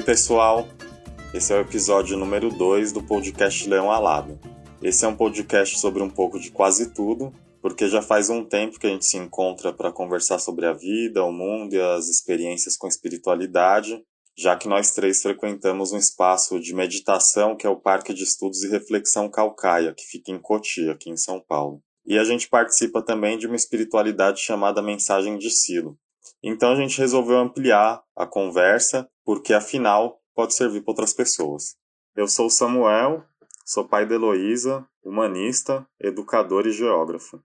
Oi, pessoal! Esse é o episódio número 2 do podcast Leão Alado. Esse é um podcast sobre um pouco de quase tudo, porque já faz um tempo que a gente se encontra para conversar sobre a vida, o mundo e as experiências com espiritualidade, já que nós três frequentamos um espaço de meditação que é o Parque de Estudos e Reflexão Calcaia, que fica em Cotia, aqui em São Paulo. E a gente participa também de uma espiritualidade chamada Mensagem de Silo. Então a gente resolveu ampliar a conversa, porque afinal pode servir para outras pessoas. Eu sou Samuel, sou pai de Heloísa, humanista, educador e geógrafo.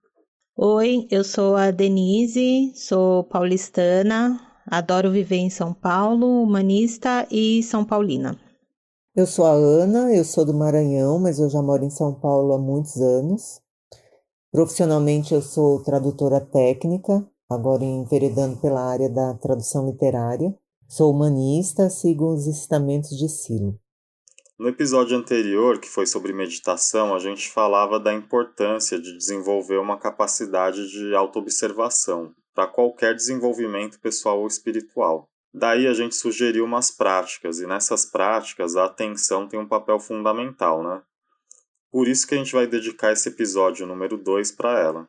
Oi, eu sou a Denise, sou paulistana, adoro viver em São Paulo, humanista e São Paulina. Eu sou a Ana, eu sou do Maranhão, mas eu já moro em São Paulo há muitos anos. Profissionalmente eu sou tradutora técnica, agora enveredando pela área da tradução literária. Sou humanista, sigo os ensinamentos de Silo. No episódio anterior, que foi sobre meditação, a gente falava da importância de desenvolver uma capacidade de autoobservação para qualquer desenvolvimento pessoal ou espiritual. Daí a gente sugeriu umas práticas, e nessas práticas a atenção tem um papel fundamental, né? Por isso que a gente vai dedicar esse episódio número 2 para ela.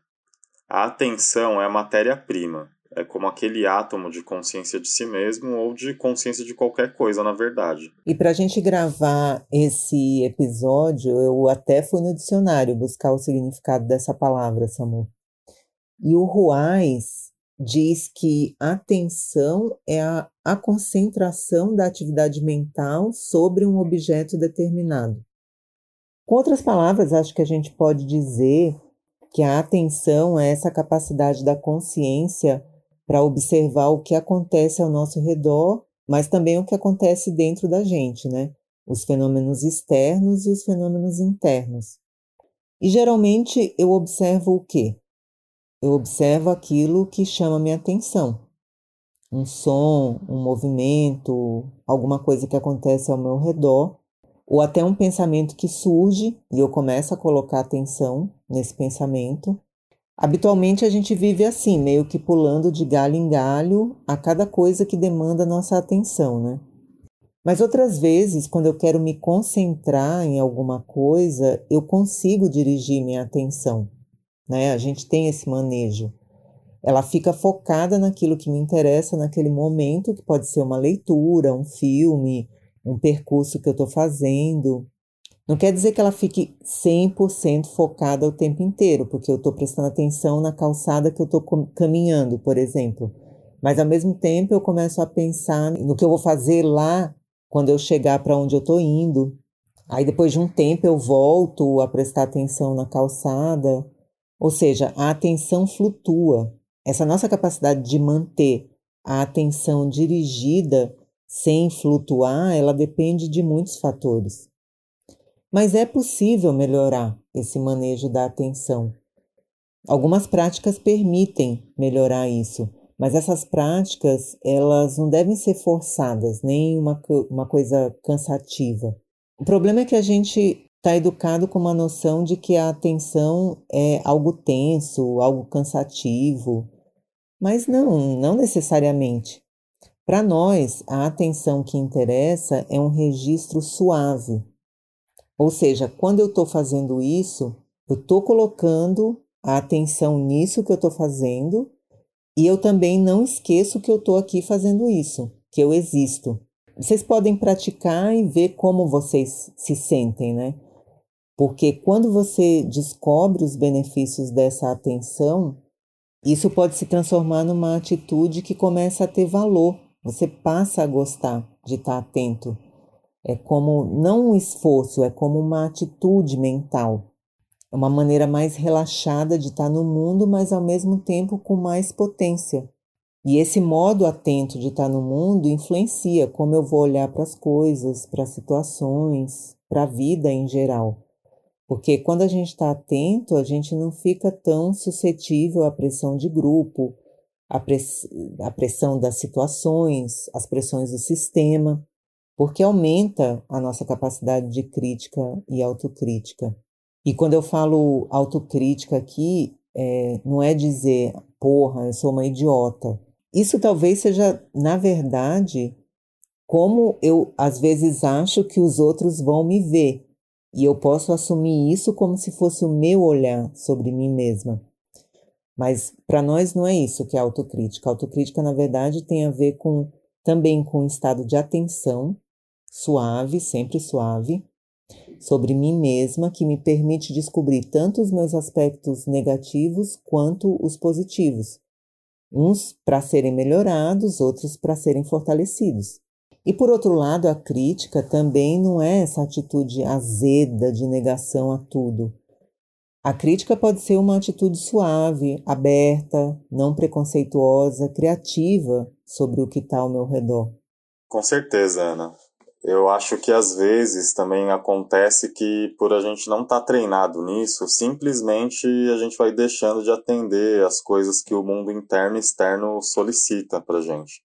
A atenção é a matéria-prima, é como aquele átomo de consciência de si mesmo ou de consciência de qualquer coisa, na verdade. E para a gente gravar esse episódio, eu até fui no dicionário buscar o significado dessa palavra, Samu. E o Ruais diz que atenção é a, a concentração da atividade mental sobre um objeto determinado. Com outras palavras, acho que a gente pode dizer que a atenção é essa capacidade da consciência para observar o que acontece ao nosso redor, mas também o que acontece dentro da gente, né? Os fenômenos externos e os fenômenos internos. E geralmente eu observo o quê? Eu observo aquilo que chama minha atenção. Um som, um movimento, alguma coisa que acontece ao meu redor, ou até um pensamento que surge e eu começo a colocar atenção nesse pensamento. Habitualmente a gente vive assim, meio que pulando de galho em galho a cada coisa que demanda nossa atenção, né? Mas outras vezes, quando eu quero me concentrar em alguma coisa, eu consigo dirigir minha atenção, né? A gente tem esse manejo. Ela fica focada naquilo que me interessa naquele momento, que pode ser uma leitura, um filme, um percurso que eu estou fazendo. Não quer dizer que ela fique 100% focada o tempo inteiro, porque eu estou prestando atenção na calçada que eu estou caminhando, por exemplo. Mas ao mesmo tempo eu começo a pensar no que eu vou fazer lá quando eu chegar para onde eu estou indo. Aí depois de um tempo eu volto a prestar atenção na calçada. Ou seja, a atenção flutua. Essa nossa capacidade de manter a atenção dirigida sem flutuar, ela depende de muitos fatores. Mas é possível melhorar esse manejo da atenção. Algumas práticas permitem melhorar isso, mas essas práticas elas não devem ser forçadas, nem uma, uma coisa cansativa. O problema é que a gente está educado com uma noção de que a atenção é algo tenso, algo cansativo, mas não, não necessariamente. Para nós, a atenção que interessa é um registro suave, ou seja, quando eu estou fazendo isso, eu estou colocando a atenção nisso que eu estou fazendo e eu também não esqueço que eu estou aqui fazendo isso, que eu existo. Vocês podem praticar e ver como vocês se sentem, né? Porque quando você descobre os benefícios dessa atenção, isso pode se transformar numa atitude que começa a ter valor. Você passa a gostar de estar atento é como não um esforço, é como uma atitude mental. É uma maneira mais relaxada de estar no mundo, mas ao mesmo tempo com mais potência. E esse modo atento de estar no mundo influencia como eu vou olhar para as coisas, para as situações, para a vida em geral. Porque quando a gente está atento, a gente não fica tão suscetível à pressão de grupo, à, press à pressão das situações, às pressões do sistema porque aumenta a nossa capacidade de crítica e autocrítica. E quando eu falo autocrítica aqui, é, não é dizer, porra, eu sou uma idiota. Isso talvez seja, na verdade, como eu às vezes acho que os outros vão me ver, e eu posso assumir isso como se fosse o meu olhar sobre mim mesma. Mas para nós não é isso que é autocrítica. Autocrítica, na verdade, tem a ver com também com um estado de atenção suave, sempre suave, sobre mim mesma, que me permite descobrir tanto os meus aspectos negativos quanto os positivos. Uns para serem melhorados, outros para serem fortalecidos. E por outro lado, a crítica também não é essa atitude azeda de negação a tudo. A crítica pode ser uma atitude suave, aberta, não preconceituosa, criativa sobre o que está ao meu redor. Com certeza, Ana. Eu acho que às vezes também acontece que por a gente não estar tá treinado nisso, simplesmente a gente vai deixando de atender as coisas que o mundo interno e externo solicita para gente.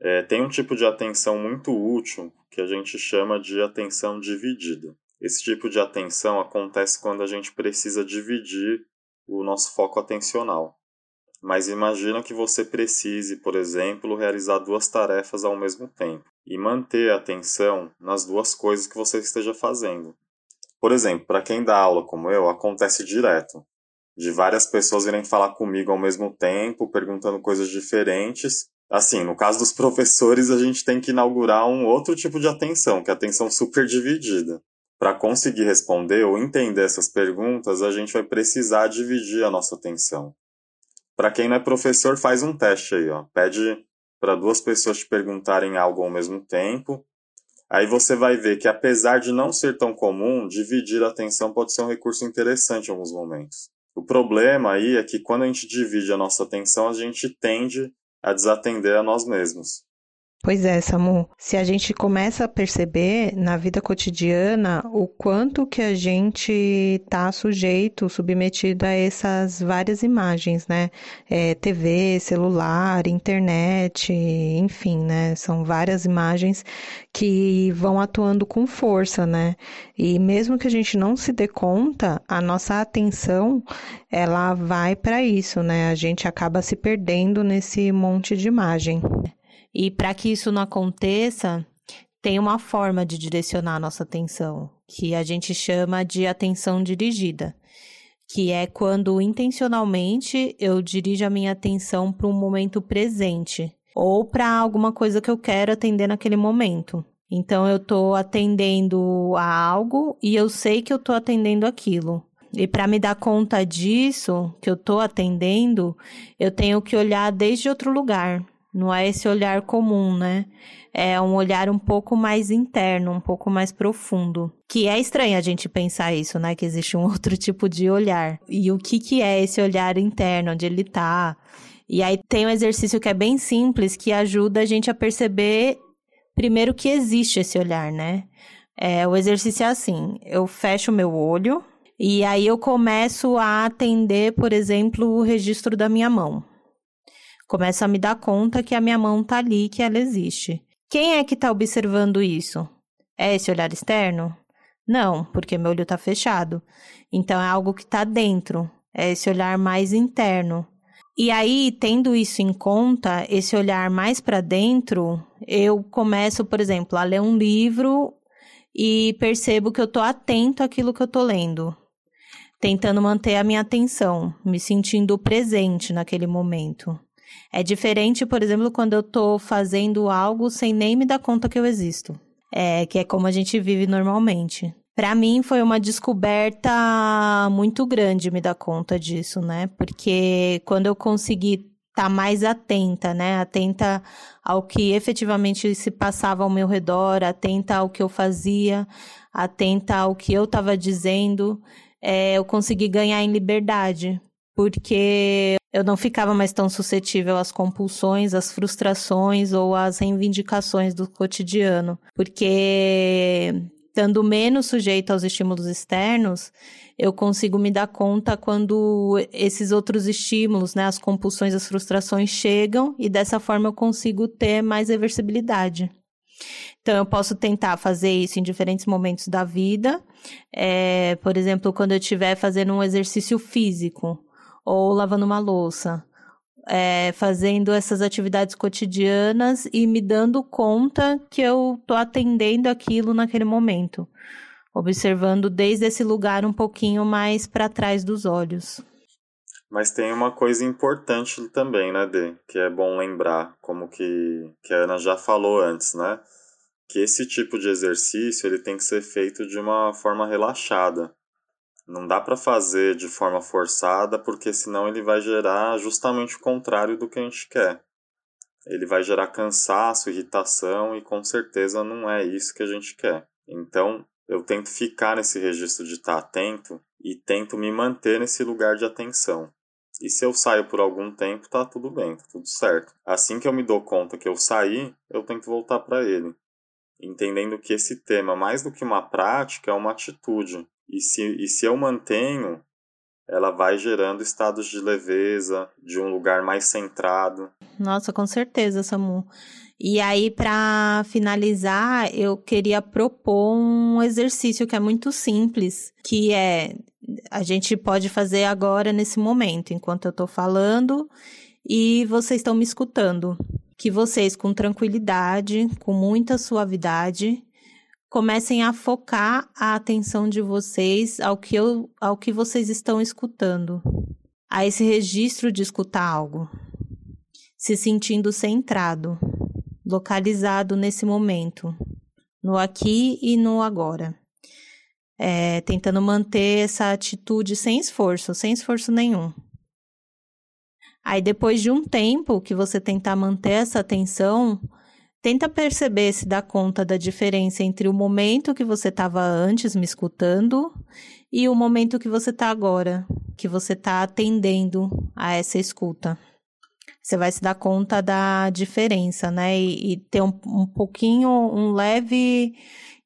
É, tem um tipo de atenção muito útil que a gente chama de atenção dividida. Esse tipo de atenção acontece quando a gente precisa dividir o nosso foco atencional. Mas imagina que você precise, por exemplo, realizar duas tarefas ao mesmo tempo e manter a atenção nas duas coisas que você esteja fazendo. Por exemplo, para quem dá aula como eu, acontece direto. De várias pessoas virem falar comigo ao mesmo tempo, perguntando coisas diferentes. Assim, no caso dos professores, a gente tem que inaugurar um outro tipo de atenção, que é a atenção super dividida. Para conseguir responder ou entender essas perguntas, a gente vai precisar dividir a nossa atenção. Para quem não é professor, faz um teste aí, ó. Pede para duas pessoas te perguntarem algo ao mesmo tempo. Aí você vai ver que apesar de não ser tão comum, dividir a atenção pode ser um recurso interessante em alguns momentos. O problema aí é que quando a gente divide a nossa atenção, a gente tende a desatender a nós mesmos. Pois é, Samu. Se a gente começa a perceber na vida cotidiana o quanto que a gente está sujeito, submetido a essas várias imagens, né? É, TV, celular, internet, enfim, né? São várias imagens que vão atuando com força, né? E mesmo que a gente não se dê conta, a nossa atenção ela vai para isso, né? A gente acaba se perdendo nesse monte de imagem. E para que isso não aconteça, tem uma forma de direcionar a nossa atenção, que a gente chama de atenção dirigida, que é quando intencionalmente eu dirijo a minha atenção para um momento presente ou para alguma coisa que eu quero atender naquele momento. Então eu estou atendendo a algo e eu sei que eu estou atendendo aquilo. E para me dar conta disso, que eu estou atendendo, eu tenho que olhar desde outro lugar. Não é esse olhar comum, né? É um olhar um pouco mais interno, um pouco mais profundo. Que é estranho a gente pensar isso, né? Que existe um outro tipo de olhar. E o que, que é esse olhar interno, onde ele tá? E aí tem um exercício que é bem simples, que ajuda a gente a perceber, primeiro, que existe esse olhar, né? É, o exercício é assim: eu fecho meu olho e aí eu começo a atender, por exemplo, o registro da minha mão começo a me dar conta que a minha mão tá ali, que ela existe. Quem é que tá observando isso? É esse olhar externo? Não, porque meu olho tá fechado. Então é algo que tá dentro. É esse olhar mais interno. E aí, tendo isso em conta, esse olhar mais para dentro, eu começo, por exemplo, a ler um livro e percebo que eu tô atento àquilo que eu tô lendo, tentando manter a minha atenção, me sentindo presente naquele momento. É diferente, por exemplo, quando eu estou fazendo algo sem nem me dar conta que eu existo. É, que é como a gente vive normalmente. Para mim foi uma descoberta muito grande me dar conta disso, né? Porque quando eu consegui estar tá mais atenta, né? Atenta ao que efetivamente se passava ao meu redor, atenta ao que eu fazia, atenta ao que eu estava dizendo, é, eu consegui ganhar em liberdade, porque eu não ficava mais tão suscetível às compulsões, às frustrações ou às reivindicações do cotidiano, porque estando menos sujeito aos estímulos externos, eu consigo me dar conta quando esses outros estímulos, né, as compulsões, as frustrações chegam e dessa forma eu consigo ter mais reversibilidade. Então, eu posso tentar fazer isso em diferentes momentos da vida. É, por exemplo, quando eu estiver fazendo um exercício físico ou lavando uma louça. é, fazendo essas atividades cotidianas e me dando conta que eu tô atendendo aquilo naquele momento, observando desde esse lugar um pouquinho mais para trás dos olhos. Mas tem uma coisa importante também, né, Dê? Que é bom lembrar, como que, que a Ana já falou antes, né? Que esse tipo de exercício ele tem que ser feito de uma forma relaxada. Não dá para fazer de forma forçada, porque senão ele vai gerar justamente o contrário do que a gente quer. Ele vai gerar cansaço, irritação e com certeza não é isso que a gente quer. Então, eu tento ficar nesse registro de estar atento e tento me manter nesse lugar de atenção. E se eu saio por algum tempo, tá tudo bem, tá tudo certo. Assim que eu me dou conta que eu saí, eu tento voltar para ele, entendendo que esse tema, mais do que uma prática, é uma atitude. E se, e se eu mantenho, ela vai gerando estados de leveza, de um lugar mais centrado. Nossa, com certeza, Samu. E aí, para finalizar, eu queria propor um exercício que é muito simples, que é a gente pode fazer agora nesse momento, enquanto eu estou falando e vocês estão me escutando. Que vocês, com tranquilidade, com muita suavidade, comecem a focar a atenção de vocês ao que, eu, ao que vocês estão escutando, a esse registro de escutar algo, se sentindo centrado, localizado nesse momento, no aqui e no agora é, tentando manter essa atitude sem esforço, sem esforço nenhum. Aí depois de um tempo que você tentar manter essa atenção, tenta perceber se dá conta da diferença entre o momento que você estava antes me escutando e o momento que você está agora, que você está atendendo a essa escuta. Você vai se dar conta da diferença, né? E, e ter um, um pouquinho, um leve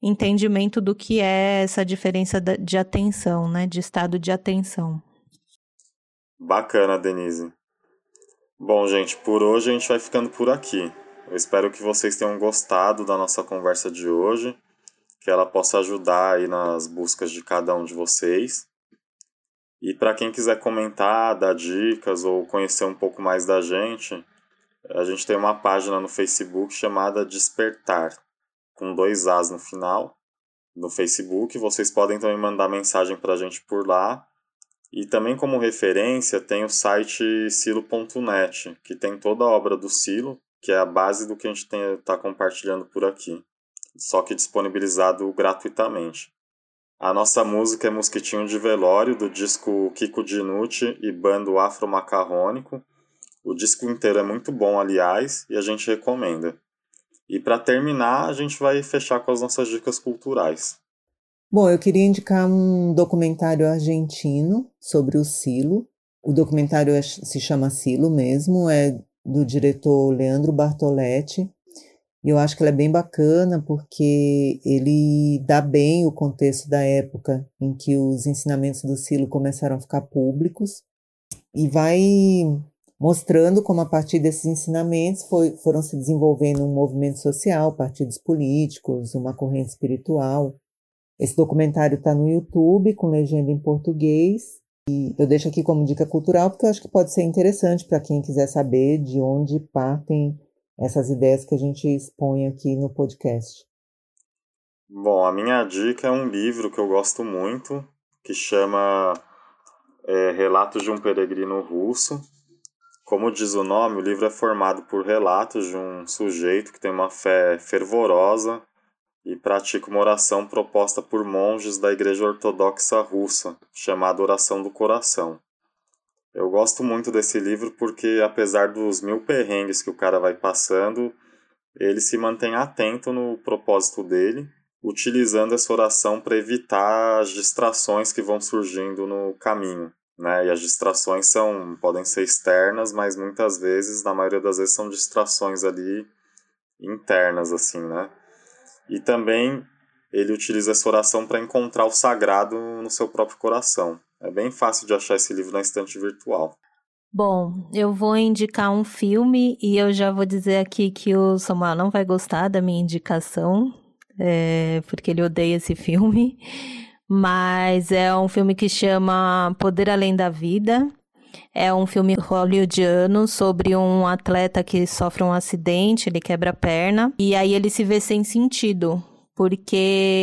entendimento do que é essa diferença de atenção, né? De estado de atenção. Bacana, Denise. Bom, gente, por hoje a gente vai ficando por aqui. Eu espero que vocês tenham gostado da nossa conversa de hoje, que ela possa ajudar aí nas buscas de cada um de vocês. E para quem quiser comentar, dar dicas ou conhecer um pouco mais da gente, a gente tem uma página no Facebook chamada Despertar com dois As no final, no Facebook. Vocês podem também mandar mensagem para a gente por lá. E também como referência tem o site silo.net, que tem toda a obra do Silo, que é a base do que a gente está compartilhando por aqui, só que disponibilizado gratuitamente. A nossa música é Mosquitinho de Velório, do disco Kiko Dinucci e Bando Afro Macarrônico. O disco inteiro é muito bom, aliás, e a gente recomenda. E para terminar, a gente vai fechar com as nossas dicas culturais. Bom, eu queria indicar um documentário argentino sobre o silo. O documentário é, se chama Silo mesmo, é do diretor Leandro Bartoletti. E eu acho que ele é bem bacana porque ele dá bem o contexto da época em que os ensinamentos do silo começaram a ficar públicos e vai mostrando como a partir desses ensinamentos foi, foram se desenvolvendo um movimento social, partidos políticos, uma corrente espiritual. Esse documentário está no YouTube com legenda em português e eu deixo aqui como dica cultural porque eu acho que pode ser interessante para quem quiser saber de onde partem essas ideias que a gente expõe aqui no podcast. Bom, a minha dica é um livro que eu gosto muito que chama é, Relatos de um Peregrino Russo como diz o nome, o livro é formado por relatos de um sujeito que tem uma fé fervorosa e pratica uma oração proposta por monges da Igreja Ortodoxa Russa, chamada Oração do Coração. Eu gosto muito desse livro porque, apesar dos mil perrengues que o cara vai passando, ele se mantém atento no propósito dele, utilizando essa oração para evitar as distrações que vão surgindo no caminho né? E as distrações são podem ser externas, mas muitas vezes, na maioria das vezes, são distrações ali internas, assim, né? E também ele utiliza essa oração para encontrar o sagrado no seu próprio coração. É bem fácil de achar esse livro na estante virtual. Bom, eu vou indicar um filme e eu já vou dizer aqui que o Samuel não vai gostar da minha indicação, é, porque ele odeia esse filme mas é um filme que chama Poder Além da Vida. É um filme hollywoodiano sobre um atleta que sofre um acidente, ele quebra a perna e aí ele se vê sem sentido, porque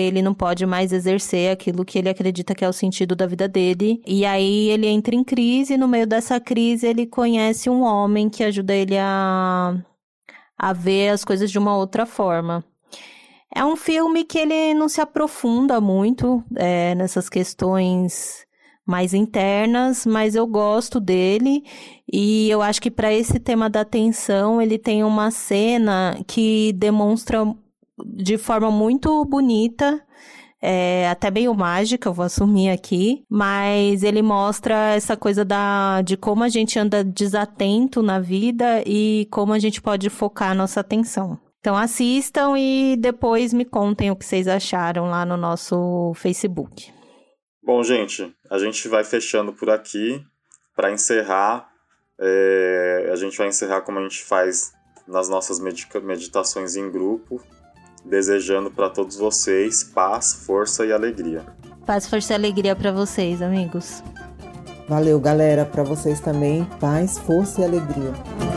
ele não pode mais exercer aquilo que ele acredita que é o sentido da vida dele. E aí ele entra em crise, e no meio dessa crise ele conhece um homem que ajuda ele a, a ver as coisas de uma outra forma. É um filme que ele não se aprofunda muito é, nessas questões mais internas, mas eu gosto dele e eu acho que para esse tema da atenção ele tem uma cena que demonstra de forma muito bonita é, até meio mágica, eu vou assumir aqui, mas ele mostra essa coisa da, de como a gente anda desatento na vida e como a gente pode focar a nossa atenção. Então assistam e depois me contem o que vocês acharam lá no nosso Facebook. Bom, gente, a gente vai fechando por aqui. Para encerrar, é, a gente vai encerrar como a gente faz nas nossas meditações em grupo, desejando para todos vocês paz, força e alegria. Paz, força e alegria para vocês, amigos. Valeu, galera, para vocês também, paz, força e alegria.